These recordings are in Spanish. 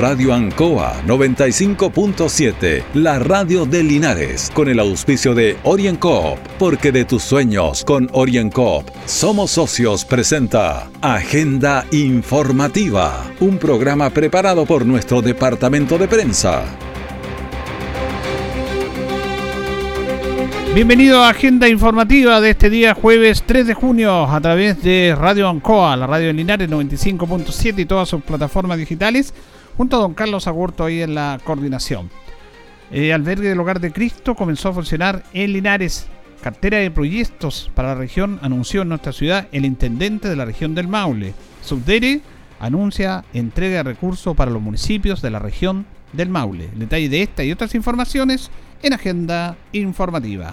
Radio Ancoa 95.7, la radio de Linares, con el auspicio de OrienCoop, porque de tus sueños con OrienCoop somos socios presenta Agenda Informativa, un programa preparado por nuestro departamento de prensa. Bienvenido a Agenda Informativa de este día jueves 3 de junio a través de Radio Ancoa, la radio de Linares 95.7 y todas sus plataformas digitales, junto a don Carlos Agurto ahí en la coordinación. El albergue del Hogar de Cristo comenzó a funcionar en Linares. Cartera de proyectos para la región anunció en nuestra ciudad el intendente de la región del Maule. Subdere anuncia entrega de recursos para los municipios de la región del Maule. Detalle de esta y otras informaciones en Agenda Informativa.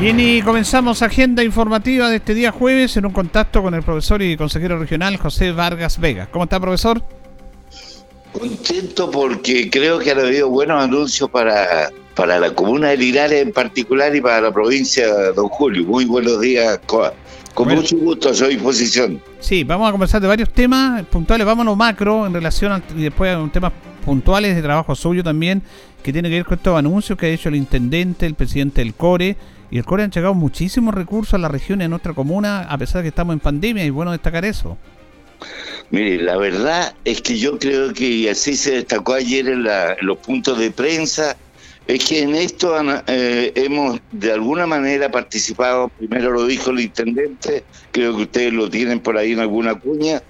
Bien, y comenzamos agenda informativa de este día jueves en un contacto con el profesor y consejero regional José Vargas Vega. ¿Cómo está, profesor? Contento porque creo que han habido buenos anuncios para, para la comuna de Linares en particular y para la provincia de Don Julio. Muy buenos días, Coa. Con mucho gusto, a su disposición. Sí, vamos a conversar de varios temas puntuales. Vámonos macro en relación a, y después a temas puntuales de trabajo suyo también, que tiene que ver con estos anuncios que ha hecho el intendente, el presidente del CORE y el CORE han llegado muchísimos recursos a la región y a nuestra comuna, a pesar de que estamos en pandemia, y bueno destacar eso. Mire, la verdad es que yo creo que así se destacó ayer en, los puntos de prensa, es que en esto eh, hemos de alguna manera participado, primero lo dijo el intendente, creo que ustedes lo tienen por ahí en alguna cuña,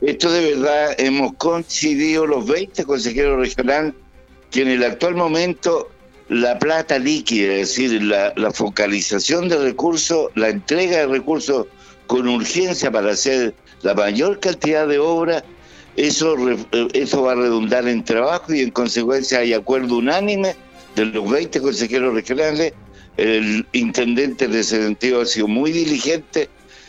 esto de verdad hemos coincidido los 20 consejeros regionales que en el actual momento la plata líquida, es decir, la, focalización de recursos, la entrega de recursos con urgencia para hacer la mayor cantidad de obras, eso, eso va a redundar en trabajo y en consecuencia hay acuerdo unánime de los 20 consejeros regionales. El intendente de ese sentido ha sido muy diligente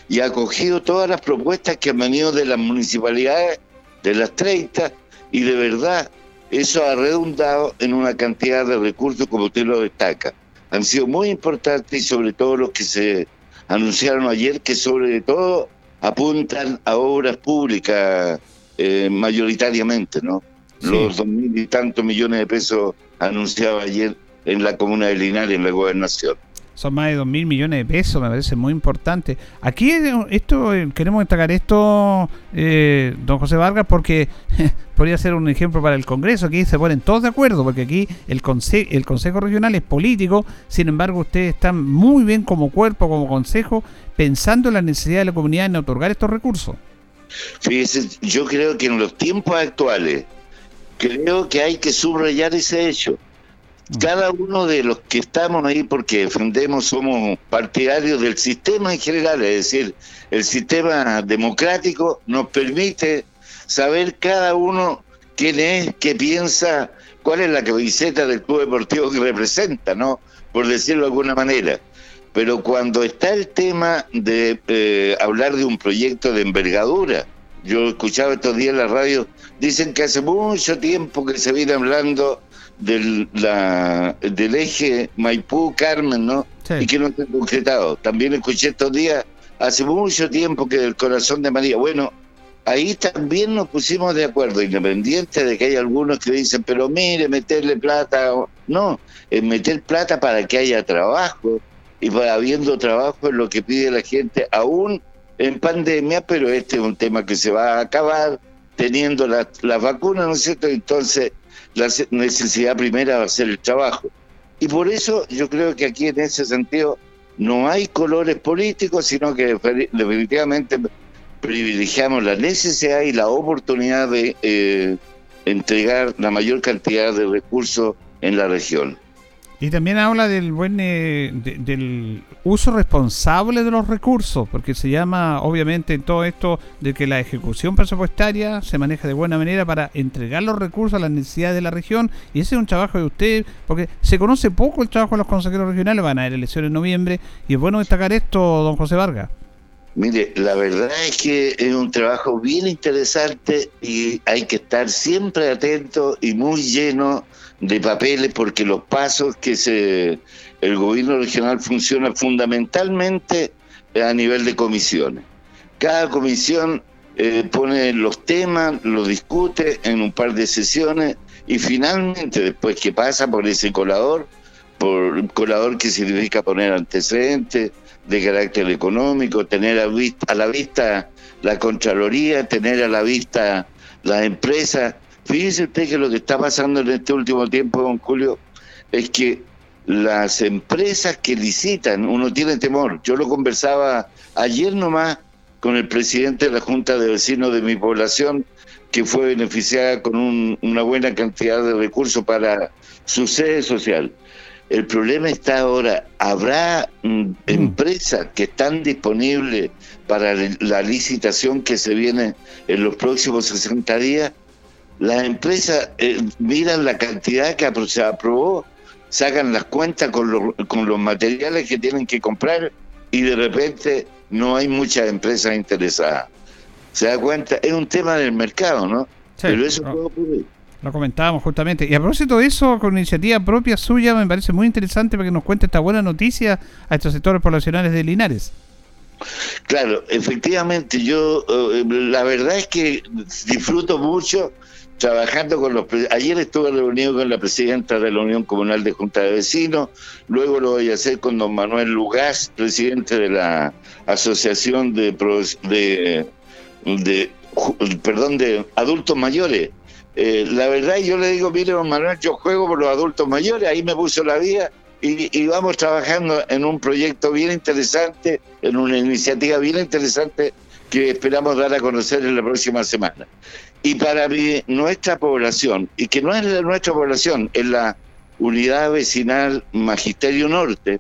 y ha acogido todas las propuestas que han venido de las municipalidades, de las 30, y de verdad eso ha redundado en una cantidad de recursos como usted lo destaca. Han sido muy importantes y sobre todo los que se anunciaron ayer, que sobre todo apuntan a obras públicas eh, mayoritariamente, ¿no? Los dos mil y tantos millones de pesos anunciados ayer en la comuna de Linares, en la gobernación son más de dos mil millones de pesos, me parece muy importante. Aquí esto eh, queremos destacar esto, eh, don José Vargas, porque podría ser un ejemplo para el Congreso. Aquí se ponen todos de acuerdo, porque aquí el, conse el Consejo Regional es político, sin embargo ustedes están muy bien como cuerpo, como consejo, pensando en la necesidad de la comunidad en otorgar estos recursos. Fíjese, yo creo que en los tiempos actuales, creo que hay que subrayar ese hecho cada uno de los que estamos ahí porque defendemos somos partidarios del sistema en general, es decir, el sistema democrático nos permite saber cada uno quién es, qué piensa, cuál es la camiseta del club deportivo que representa, ¿no? Por decirlo de alguna manera. Pero cuando está el tema de eh, hablar de un proyecto de envergadura, yo escuchaba estos días en la radio, dicen que hace mucho tiempo que se viene hablando del, la, del eje Maipú-Carmen, ¿no? Y que no se ha concretado. También escuché estos días, hace mucho tiempo que del corazón de María. Bueno, ahí también nos pusimos de acuerdo, independiente de que hay algunos que dicen, pero mire, meterle plata. No, es meter plata para que haya trabajo. Y para habiendo trabajo es lo que pide la gente, aún en pandemia, pero este es un tema que se va a acabar teniendo las la vacunas, ¿no es cierto? Entonces, la necesidad primera va a ser el trabajo. Y por eso yo creo que aquí en ese sentido no hay colores políticos, sino que definitivamente privilegiamos la necesidad y la oportunidad de eh, entregar la mayor cantidad de recursos en la región. Y también habla del buen eh, del uso responsable de los recursos, porque se llama obviamente todo esto de que la ejecución presupuestaria se maneja de buena manera para entregar los recursos a las necesidades de la región, y ese es un trabajo de usted, porque se conoce poco el trabajo de los consejeros regionales, van a haber elecciones en noviembre, y es bueno destacar esto, don José Vargas. Mire, la verdad es que es un trabajo bien interesante y hay que estar siempre atento y muy lleno de papeles porque los pasos que se el gobierno regional funciona fundamentalmente a nivel de comisiones. Cada comisión eh, pone los temas, los discute en un par de sesiones y finalmente después que pasa por ese colador, por colador que significa poner antecedentes de carácter económico, tener a, a la vista la Contraloría, tener a la vista las empresas Fíjese usted que lo que está pasando en este último tiempo, don Julio, es que las empresas que licitan, uno tiene temor. Yo lo conversaba ayer nomás con el presidente de la Junta de Vecinos de mi población, que fue beneficiada con una buena cantidad de recursos para su sede social. El problema está ahora, ¿habrá mm, mm. empresas que están disponibles para la licitación que se viene en los próximos 60 días? Las empresas eh, miran la cantidad que se aprobó, sacan las cuentas con, con los materiales que tienen que comprar y de repente no hay muchas empresas interesadas. ¿Se da cuenta? Es un tema del mercado, ¿no? Pero eso puede ocurrir. Lo comentábamos justamente. Y a propósito de eso, con iniciativa propia suya, me parece muy interesante para que nos cuente esta buena noticia a estos sectores poblacionales de Linares. Claro, efectivamente, yo eh, la verdad es que disfruto mucho trabajando con los... Ayer estuve reunido con la presidenta de la Unión Comunal de Junta de Vecinos, luego lo voy a hacer con don Manuel Lugás, presidente de la Asociación de, de, de perdón, de adultos mayores. Eh, la verdad, yo le digo, mire, don Manuel, yo juego por los adultos mayores, ahí me puso la y, y, vamos trabajando en un proyecto bien interesante, en una iniciativa bien interesante que esperamos dar a conocer en la próxima semana. Y para nuestra población, y que no es la nuestra población, es la unidad vecinal Magisterio Norte,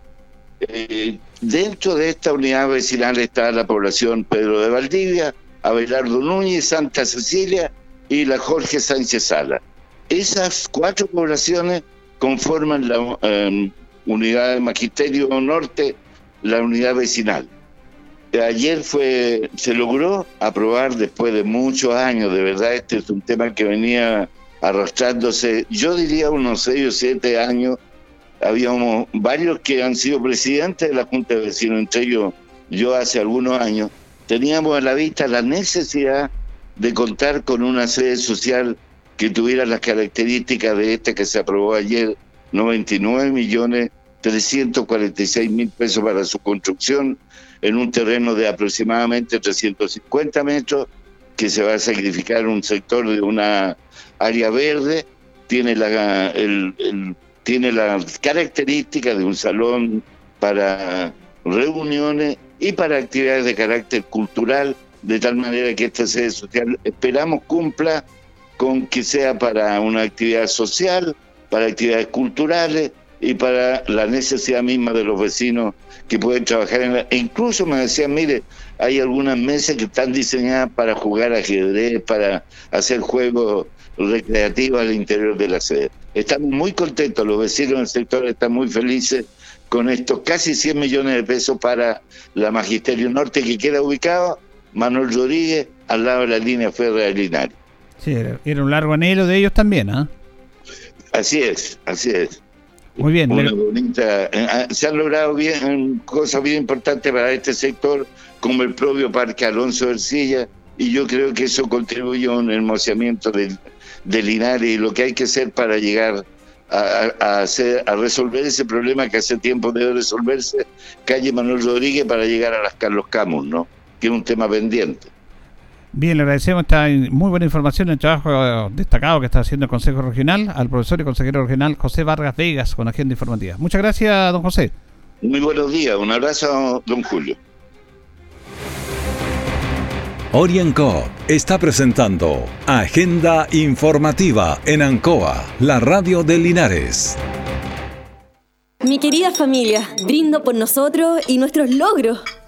eh, dentro de esta unidad vecinal está la población Pedro de Valdivia, Abelardo Núñez, Santa Cecilia y la Jorge Sánchez Sala. Esas cuatro poblaciones conforman la eh, unidad de Magisterio Norte, la unidad vecinal ayer fue se logró aprobar después de muchos años, de verdad este es un tema que venía arrastrándose, yo diría unos seis o siete años, habíamos varios que han sido presidentes de la Junta de Vecinos, entre ellos yo hace algunos años, teníamos a la vista la necesidad de contar con una sede social que tuviera las características de esta que se aprobó ayer, 99 millones 346 mil pesos para su construcción en un terreno de aproximadamente 350 metros que se va a sacrificar un sector de una área verde, tiene la, el, tiene la característica de un salón para reuniones y para actividades de carácter cultural, de tal manera que esta sede social esperamos cumpla con que sea para una actividad social, para actividades culturales, y para la necesidad misma de los vecinos que pueden trabajar en la... E incluso me decían, mire, hay algunas mesas que están diseñadas para jugar ajedrez, para hacer juegos recreativos al interior de la sede. Estamos muy contentos, los vecinos del sector están muy felices con estos casi 100 millones de pesos para la Magisterio Norte que queda ubicado, Manuel Rodríguez, al lado de la línea férrea de Linares. Sí, era un largo anhelo de ellos también, ¿ah? Así es, así es. Muy bien. bonita, eh, ah, se han logrado bien cosas bien importantes para este sector, como el propio Parque Alonso Ercilla, y yo creo que eso contribuye a un hermoseamiento del, Linares y lo que hay que hacer para llegar a, hacer, a resolver ese problema que hace tiempo debe resolverse, calle Manuel Rodríguez, para llegar a las Carlos Camus, ¿no? que es un tema pendiente. Bien, le agradecemos esta muy buena información, el trabajo destacado que está haciendo el Consejo Regional, al profesor y consejero regional José Vargas Vegas con Agenda Informativa. Muchas gracias, don José. Muy buenos días, un abrazo, don Julio. Orienco está presentando Agenda Informativa en Ancoa, la radio de Linares. Mi querida familia, brindo por nosotros y nuestros logros,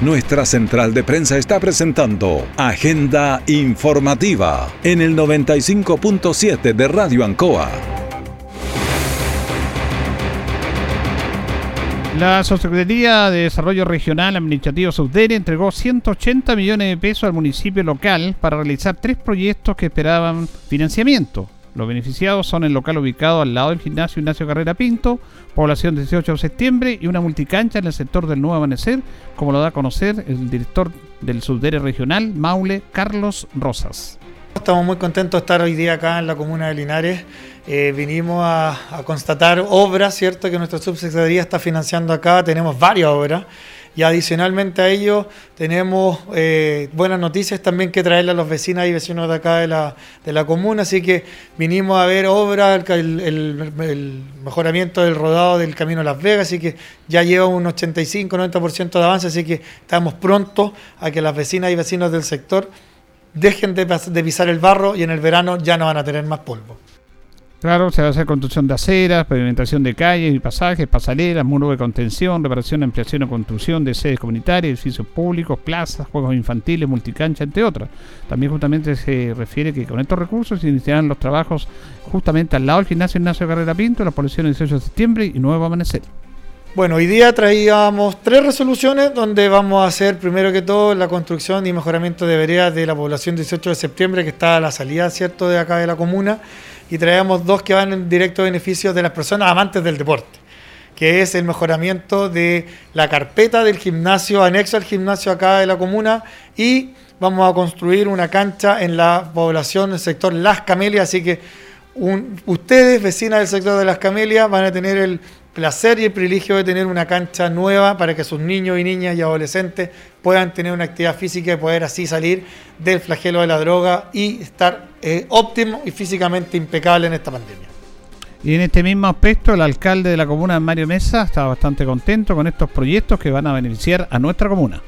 Nuestra central de prensa está presentando Agenda Informativa en el 95.7 de Radio Ancoa. La Subsecretaría de Desarrollo Regional Administrativo Subdere entregó 180 millones de pesos al municipio local para realizar tres proyectos que esperaban financiamiento. Los beneficiados son el local ubicado al lado del gimnasio Ignacio Carrera Pinto, población 18 de septiembre y una multicancha en el sector del Nuevo Amanecer, como lo da a conocer el director del Subdere Regional, Maule, Carlos Rosas. Estamos muy contentos de estar hoy día acá en la comuna de Linares eh, vinimos a, constatar obras, ¿cierto? Que nuestra subsecretaría está financiando acá. Tenemos varias obras. Y adicionalmente a ello, tenemos eh, buenas noticias también que traerle a los vecinos y vecinos de acá de la, de la comuna. Así que vinimos a ver obras, el, mejoramiento del rodado del Camino Las Vegas. Así que ya lleva un 85-90% de avance. Así que estamos prontos a que las vecinas y vecinos del sector dejen de, de pisar el barro y en el verano ya no van a tener más polvo. Claro, se va a hacer construcción de aceras, pavimentación de calles y pasajes, pasarelas, muros de contención, reparación, ampliación o construcción de sedes comunitarias, edificios públicos, plazas, juegos infantiles, multicancha, entre otras. También justamente se refiere que con estos recursos se iniciarán los trabajos justamente al lado del gimnasio Ignacio Carrera Pinto, la población el 18 de septiembre y Nuevo Amanecer. Bueno, hoy día traíamos tres resoluciones donde vamos a hacer primero que todo la construcción y mejoramiento de veredas de la población 18 de septiembre que está a la salida, ¿cierto?, de acá de la comuna y traemos dos que van en directo beneficio de las personas amantes del deporte, que es el mejoramiento de la carpeta del gimnasio, anexo al gimnasio acá de la comuna, y vamos a construir una cancha en la población del sector Las Camelias, así que ustedes, vecinas del sector de Las Camelias, van a tener el placer y el privilegio de tener una cancha nueva para que sus niños y niñas y adolescentes puedan tener una actividad física y poder así salir del flagelo de la droga y estar eh, óptimo y físicamente impecable en esta pandemia. Y en este mismo aspecto, el alcalde de la comuna, Mario Mesa, está bastante contento con estos proyectos que van a beneficiar a nuestra comuna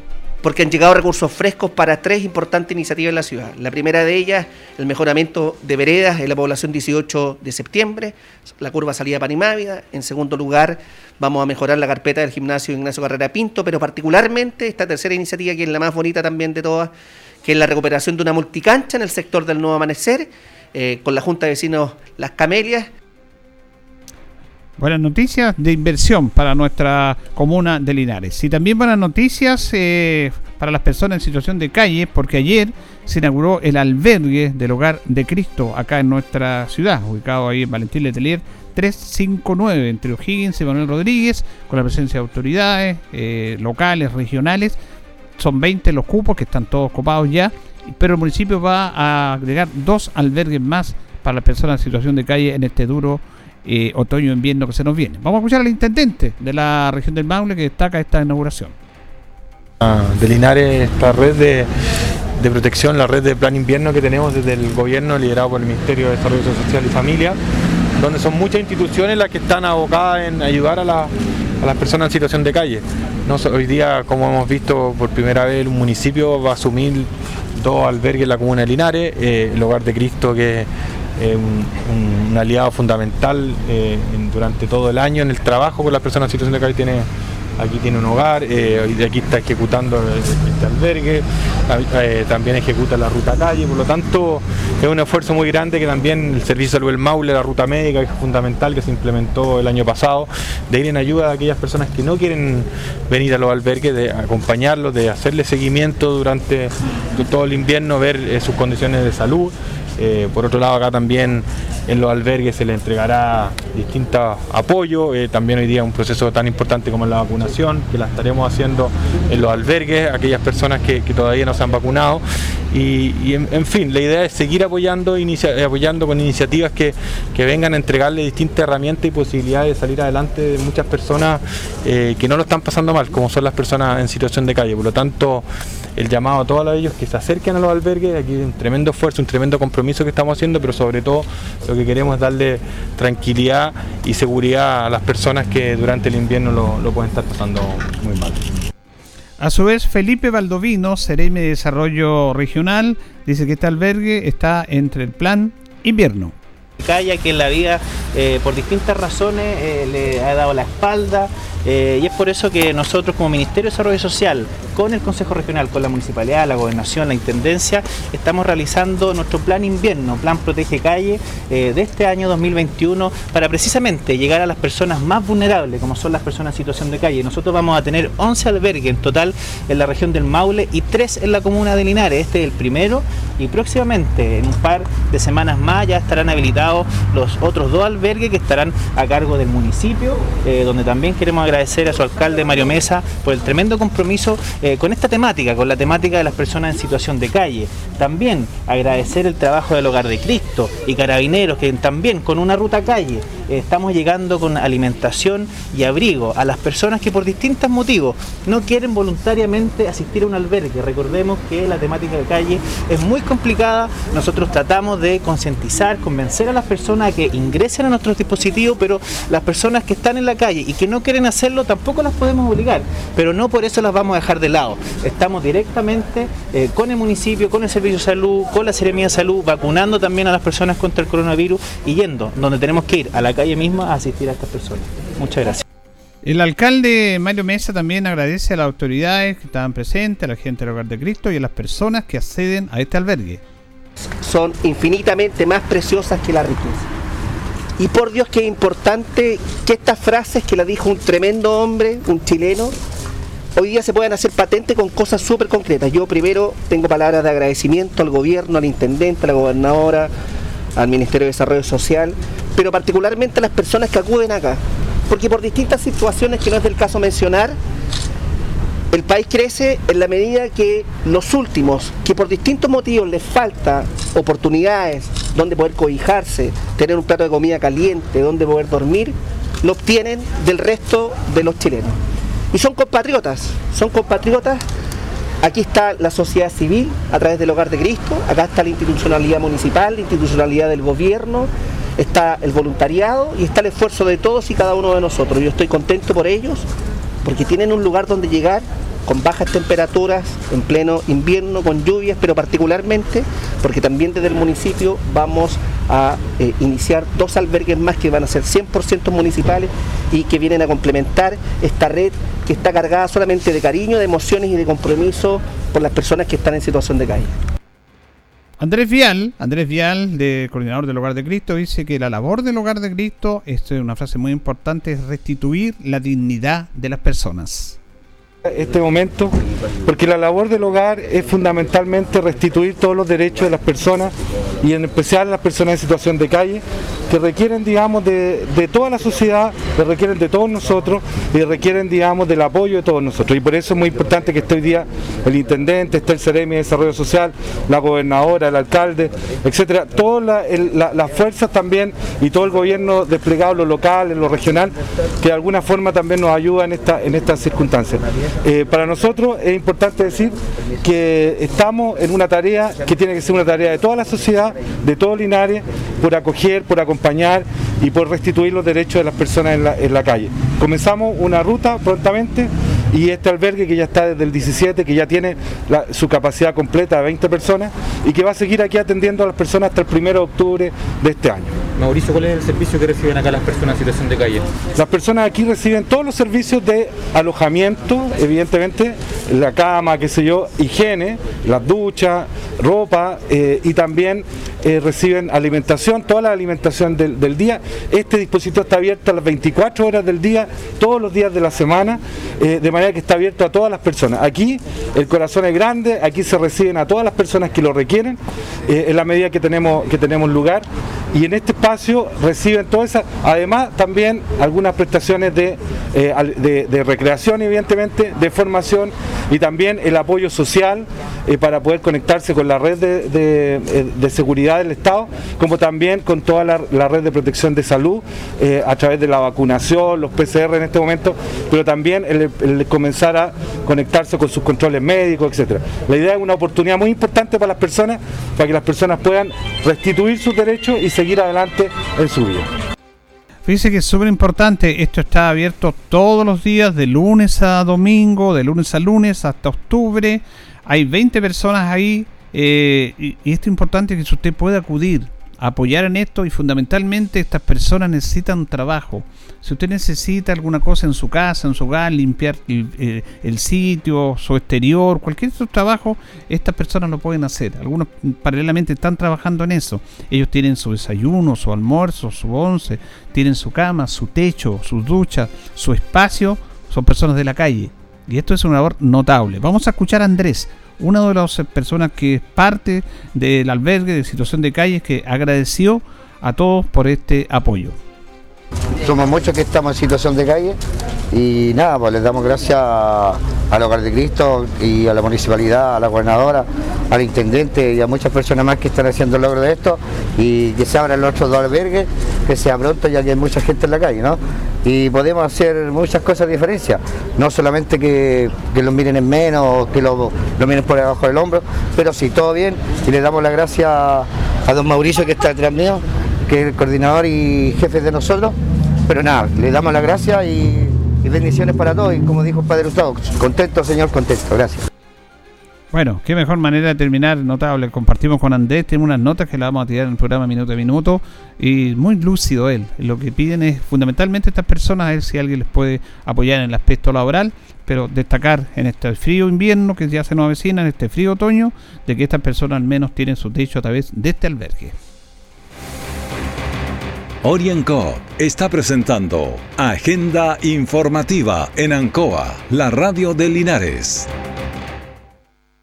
porque han llegado recursos frescos para tres importantes iniciativas en la ciudad. La primera de ellas, el mejoramiento de veredas en la población 18 de septiembre, la curva salida Panimávida. En segundo lugar, vamos a mejorar la carpeta del gimnasio Ignacio Carrera Pinto, pero particularmente esta tercera iniciativa, que es la más bonita también de todas, que es la recuperación de una multicancha en el sector del Nuevo Amanecer, eh, con la Junta de Vecinos Las Camelias, Buenas noticias de inversión para nuestra comuna de Linares. Y también buenas noticias eh, para las personas en situación de calle, porque ayer se inauguró el albergue del Hogar de Cristo acá en nuestra ciudad, ubicado ahí en Valentín Letelier 359, entre O'Higgins y Manuel Rodríguez, con la presencia de autoridades eh, locales, regionales. Son 20 los cupos que están todos copados ya, pero el municipio va a agregar dos albergues más para las personas en situación de calle en este duro eh, otoño-invierno que se nos viene. Vamos a escuchar al intendente de la región del Maule que destaca esta inauguración. Ah, de Linares, esta red de, protección, la red de plan invierno que tenemos desde el gobierno liderado por el Ministerio de Desarrollo Social y Familia, donde son muchas instituciones las que están abocadas en ayudar a, las personas en situación de calle. Hoy día, como hemos visto por primera vez, un municipio va a asumir dos albergues en la comuna de Linares, eh, el Hogar de Cristo que un, aliado fundamental eh, durante todo el año en el trabajo con las personas en situación de calle. Tiene, aquí tiene un hogar, eh, aquí está ejecutando este albergue, eh, también ejecuta la ruta calle, por lo tanto es un esfuerzo muy grande que también el Servicio de Salud del Maule, la ruta médica, que es fundamental, que se implementó el año pasado, de ir en ayuda a aquellas personas que no quieren venir a los albergues, de acompañarlos, de hacerle seguimiento durante todo el invierno, ver sus condiciones de salud. Eh, por otro lado, acá también en los albergues se les entregará distintos apoyos, eh, también hoy día un proceso tan importante como la vacunación, que la estaremos haciendo en los albergues, aquellas personas que, todavía no se han vacunado. Y, en, fin, la idea es seguir apoyando, apoyando con iniciativas que, vengan a entregarle distintas herramientas y posibilidades de salir adelante de muchas personas eh, que no lo están pasando mal, como son las personas en situación de calle. Por lo tanto, el llamado a todos ellos que se acerquen a los albergues, aquí hay un tremendo esfuerzo, un tremendo compromiso que estamos haciendo, pero sobre todo lo que queremos es darle tranquilidad y seguridad a las personas que durante el invierno lo, pueden estar pasando muy mal. A su vez, Felipe Valdovino, Cereme de Desarrollo Regional, dice que este albergue está entre el plan invierno. Calla que la vida, eh, por distintas razones, eh, le ha dado la espalda, eh, y es por eso que nosotros como Ministerio de Desarrollo Social, con el Consejo Regional, con la Municipalidad, la Gobernación, la Intendencia, estamos realizando nuestro plan invierno, Plan Protege Calle, de este año 2021, para precisamente llegar a las personas más vulnerables, como son las personas en situación de calle. Nosotros vamos a tener 11 albergues en total en la región del Maule y 3 en la comuna de Linares. Este es el primero y próximamente, en un par de semanas más, ya estarán habilitados los otros dos albergues que estarán a cargo del municipio, eh, donde también queremos agradecer a su alcalde Mario Mesa por el tremendo compromiso eh, con esta temática, con la temática de las personas en situación de calle. También agradecer el trabajo del Hogar de Cristo y Carabineros, que también con una ruta calle estamos llegando con alimentación y abrigo a las personas que por distintos motivos no quieren voluntariamente asistir a un albergue. Recordemos que la temática de calle es muy complicada. Nosotros tratamos de concientizar, convencer a las personas a que ingresen a nuestros dispositivos, pero las personas que están en la calle y que no quieren hacer tampoco las podemos obligar, pero no por eso las vamos a dejar de lado. Estamos directamente eh, con el municipio, con el Servicio de Salud, con la Seremía de Salud, vacunando también a las personas contra el coronavirus y yendo donde tenemos que ir, a la calle misma, a asistir a estas personas. Muchas gracias. El alcalde Mario Mesa también agradece a las autoridades que estaban presentes, a la gente del Hogar de Cristo y a las personas que acceden a este albergue. Son infinitamente más preciosas que la riqueza. Y por Dios que es importante que estas frases que la dijo un tremendo hombre, un chileno, hoy día se puedan hacer patentes con cosas súper concretas. Yo primero tengo palabras de agradecimiento al gobierno, al intendente, a la gobernadora, al Ministerio de Desarrollo Social, pero particularmente las personas que acuden acá. Porque por distintas situaciones que no es del caso mencionar, el país crece en la medida que los últimos, que por distintos motivos les falta oportunidades donde poder cobijarse, tener un plato de comida caliente, donde poder dormir, lo obtienen del resto de los chilenos. Y son compatriotas, son compatriotas. Aquí está la sociedad civil a través del Hogar de Cristo, acá está la institucionalidad municipal, la institucionalidad del gobierno, está el voluntariado y está el esfuerzo de todos y cada uno de nosotros. Yo estoy contento por ellos, porque tienen un lugar donde llegar con bajas temperaturas, en pleno invierno, con lluvias, pero particularmente porque también desde el municipio vamos a eh, iniciar dos albergues más que van a ser 100% municipales y que vienen a complementar esta red que está cargada solamente de cariño, de emociones y de compromiso por las personas que están en situación de calle. Andrés Vial, Andrés Vial, de coordinador del Hogar de Cristo, dice que la labor del Hogar de Cristo, esto es una frase muy importante, es restituir la dignidad de las personas este momento, porque la labor del hogar es fundamentalmente restituir todos los derechos de las personas y en especial las personas en situación de calle, que requieren, digamos, de, toda la sociedad, que requieren de todos nosotros y requieren, digamos, del apoyo de todos nosotros. Y por eso es muy importante que hoy día el intendente, esté el Ceremi de Desarrollo Social, la gobernadora, el alcalde, etcétera, todas las fuerzas también y todo el gobierno desplegado lo local, lo regional, que de alguna forma también nos ayuda en, esta, en estas circunstancias. Eh, para nosotros es importante decir que estamos en una tarea que tiene que ser una tarea de toda la sociedad, de todo Linares, por acoger, por acompañar y por restituir los derechos de las personas en la, en la calle. Comenzamos una ruta prontamente y este albergue que ya está desde el 17, que ya tiene su capacidad completa de 20 personas y que va a seguir aquí atendiendo a las personas hasta el 1 de octubre de este año. Mauricio, ¿cuál es el servicio que reciben acá las personas en situación de calle? Las personas aquí reciben todos los servicios de alojamiento, evidentemente, la cama, qué sé yo, higiene, las duchas, ropa eh, y también eh, reciben alimentación, toda la alimentación del, día. Este dispositivo está abierto a las 24 horas del día, todos los días de la semana, eh, de manera que está abierto a todas las personas. Aquí el corazón es grande, aquí se reciben a todas las personas que lo requieren, en la medida que tenemos, que tenemos lugar y en este espacio reciben todas esas, además también algunas prestaciones de, eh, de, recreación evidentemente, de formación y también el apoyo social eh, para poder conectarse con la red de, eh, seguridad del Estado, como también con toda la, red de protección de salud a través de la vacunación, los PCR en este momento, pero también el, comenzar a conectarse con sus controles médicos, etcétera. La idea es una oportunidad muy importante para las personas, para que las personas puedan restituir sus derechos y seguir adelante en su vida. Fíjese que es súper importante, esto está abierto todos los días, de lunes a domingo, de lunes a lunes hasta octubre. Hay 20 personas ahí eh, y, y, esto es importante que usted pueda acudir apoyar en esto y fundamentalmente estas personas necesitan trabajo. Si usted necesita alguna cosa en su casa, en su hogar, limpiar el, eh, sitio, su exterior, cualquier otro trabajo, estas personas lo pueden hacer. Algunos paralelamente están trabajando en eso. Ellos tienen su desayuno, su almuerzo, su once, tienen su cama, su techo, sus duchas, su espacio. Son personas de la calle. Y esto es una labor notable. Vamos a escuchar a Andrés una de las personas que es parte del albergue de situación de calles que agradeció a todos por este apoyo. Somos muchos que estamos en situación de calle y nada, pues les damos gracias al Hogar de Cristo y a la municipalidad, a la gobernadora, al intendente y a muchas personas más que están haciendo el logro de esto y que se abran los otros dos albergues, que sea pronto ya que hay mucha gente en la calle, ¿no? Y podemos hacer muchas cosas de diferencia, no solamente que, que los miren en menos, que lo, lo miren por debajo del hombro, pero sí, todo bien y le damos las gracias a don Mauricio que está detrás mío que es el coordinador y jefe de nosotros. Pero nada, le damos las gracias y, bendiciones para todos. Y como dijo el Padre Gustavo, contento, señor, contento. Gracias. Bueno, qué mejor manera de terminar, notable. Compartimos con Andrés, tenemos unas notas que le vamos a tirar en el programa minuto a minuto y muy lúcido él. Lo que piden es fundamentalmente estas personas, a ver si alguien les puede apoyar en el aspecto laboral, pero destacar en este frío invierno que ya se nos avecina, en este frío otoño, de que estas personas al menos tienen su techo a través de este albergue. Orienco está presentando Agenda Informativa en Ancoa, la radio de Linares.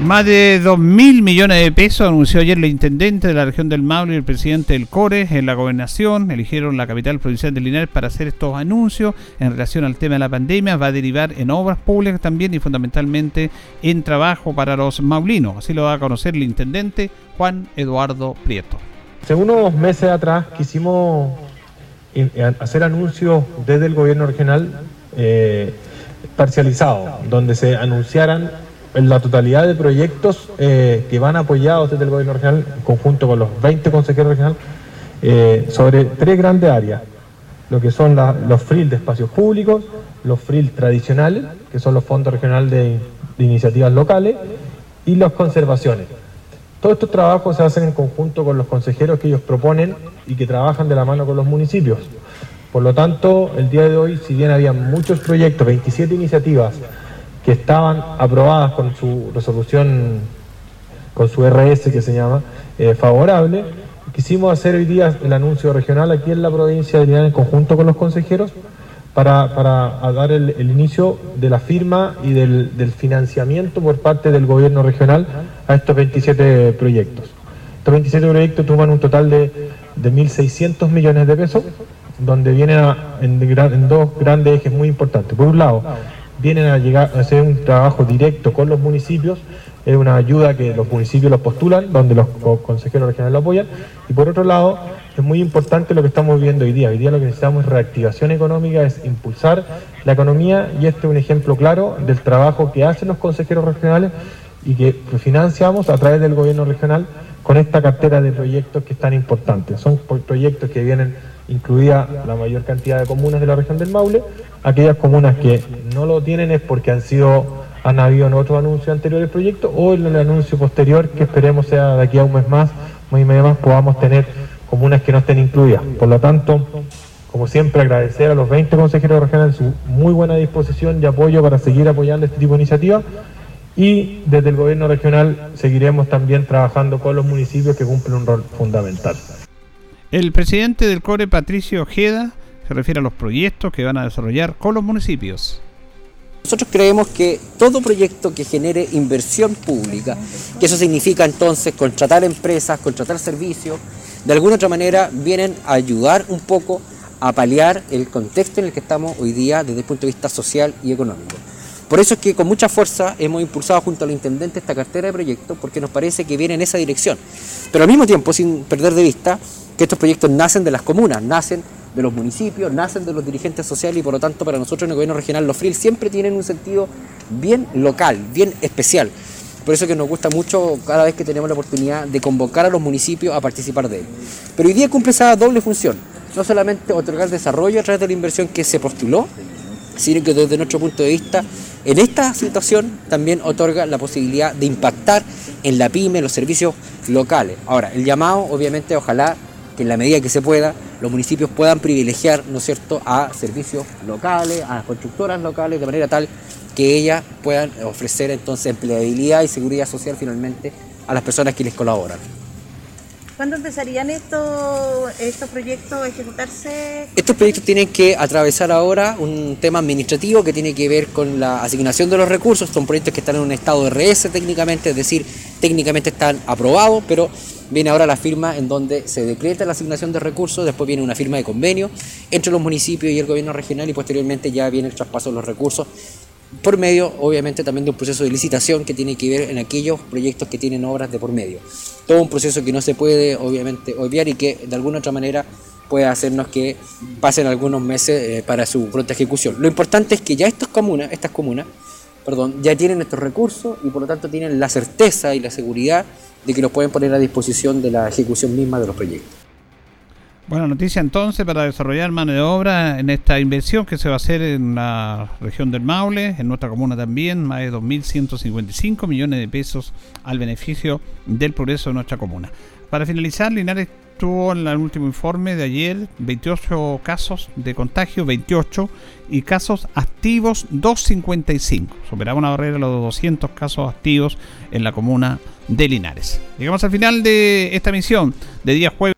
Más de 2 mil millones de pesos anunció ayer el intendente de la región del Maule y el presidente del CORE en la gobernación. Eligieron la capital provincial de Linares para hacer estos anuncios en relación al tema de la pandemia. Va a derivar en obras públicas también y fundamentalmente en trabajo para los maulinos. Así lo va a conocer el intendente Juan Eduardo Prieto. Hace unos meses atrás quisimos eh, hacer anuncios desde el gobierno regional eh, parcializados, donde se anunciaran la totalidad de proyectos eh, que van apoyados desde el gobierno regional, en conjunto con los 20 consejeros regionales, eh, sobre tres grandes áreas, lo que son los FRIL de espacios públicos, los FRIL tradicionales, que son los fondos regionales de, de iniciativas locales, y las conservaciones. Todos estos trabajos se hacen en conjunto con los consejeros que ellos proponen y que trabajan de la mano con los municipios. Por lo tanto, el día de hoy, si bien había muchos proyectos, 27 iniciativas, que estaban aprobadas con su resolución, con su RS que se llama, eh, favorable. Quisimos hacer hoy día el anuncio regional aquí en la provincia de Linares en conjunto con los consejeros para, para dar el, inicio de la firma y del, financiamiento por parte del gobierno regional a estos 27 proyectos. Estos 27 proyectos toman un total de, de 1.600 millones de pesos, donde vienen en, en dos grandes ejes muy importantes. Por un lado, vienen a llegar a hacer un trabajo directo con los municipios, es una ayuda que los municipios los postulan, donde los consejeros regionales lo apoyan, y por otro lado, es muy importante lo que estamos viendo hoy día. Hoy día lo que necesitamos es reactivación económica, es impulsar la economía, y este es un ejemplo claro del trabajo que hacen los consejeros regionales y que financiamos a través del gobierno regional con esta cartera de proyectos que es tan importante. Son proyectos que vienen incluida la mayor cantidad de comunas de la región del Maule. Aquellas comunas que no lo tienen es porque han sido han habido en otros anuncios anteriores del proyecto o en el anuncio posterior que esperemos sea de aquí a un mes más, un mes y medio más, podamos tener comunas que no estén incluidas. Por lo tanto, como siempre, agradecer a los 20 consejeros regionales su muy buena disposición y apoyo para seguir apoyando este tipo de iniciativas y desde el gobierno regional seguiremos también trabajando con los municipios que cumplen un rol fundamental. El presidente del CORE, Patricio Ojeda, se refiere a los proyectos que van a desarrollar con los municipios. Nosotros creemos que todo proyecto que genere inversión pública, que eso significa entonces contratar empresas, contratar servicios, de alguna otra manera vienen a ayudar un poco a paliar el contexto en el que estamos hoy día desde el punto de vista social y económico. Por eso es que con mucha fuerza hemos impulsado junto al intendente esta cartera de proyectos porque nos parece que viene en esa dirección. Pero al mismo tiempo, sin perder de vista que estos proyectos nacen de las comunas, nacen de los municipios, nacen de los dirigentes sociales y por lo tanto para nosotros en el gobierno regional los FRIL siempre tienen un sentido bien local, bien especial. Por eso que nos gusta mucho cada vez que tenemos la oportunidad de convocar a los municipios a participar de él. Pero hoy día cumple esa doble función, no solamente otorgar desarrollo a través de la inversión que se postuló, sino que desde nuestro punto de vista, en esta situación también otorga la posibilidad de impactar en la pyme, en los servicios locales. Ahora, el llamado, obviamente, ojalá que en la medida que se pueda, los municipios puedan privilegiar, ¿no es cierto?, a servicios locales, a constructoras locales, de manera tal que ellas puedan ofrecer entonces empleabilidad y seguridad social finalmente a las personas que les colaboran. ¿Cuándo empezarían estos, estos proyectos a ejecutarse? Estos proyectos tienen que atravesar ahora un tema administrativo que tiene que ver con la asignación de los recursos. Son proyectos que están en un estado de RS técnicamente, es decir, técnicamente están aprobados, pero viene ahora la firma en donde se decreta la asignación de recursos, después viene una firma de convenio entre los municipios y el gobierno regional y posteriormente ya viene el traspaso de los recursos por medio, obviamente, también de un proceso de licitación que tiene que ver en aquellos proyectos que tienen obras de por medio. Todo un proceso que no se puede, obviamente, obviar y que de alguna otra manera puede hacernos que pasen algunos meses eh, para su pronta ejecución. Lo importante es que ya estas comunas, estas comunas, perdón, ya tienen estos recursos y por lo tanto tienen la certeza y la seguridad de que los pueden poner a disposición de la ejecución misma de los proyectos. Buena noticia entonces para desarrollar mano de obra en esta inversión que se va a hacer en la región del Maule, en nuestra comuna también, más de 2.155 millones de pesos al beneficio del progreso de nuestra comuna. Para finalizar, Linares tuvo en el último informe de ayer 28 casos de contagio, 28, y casos activos 255. Superaba una barrera de los 200 casos activos en la comuna de Linares. Llegamos al final de esta misión de día jueves.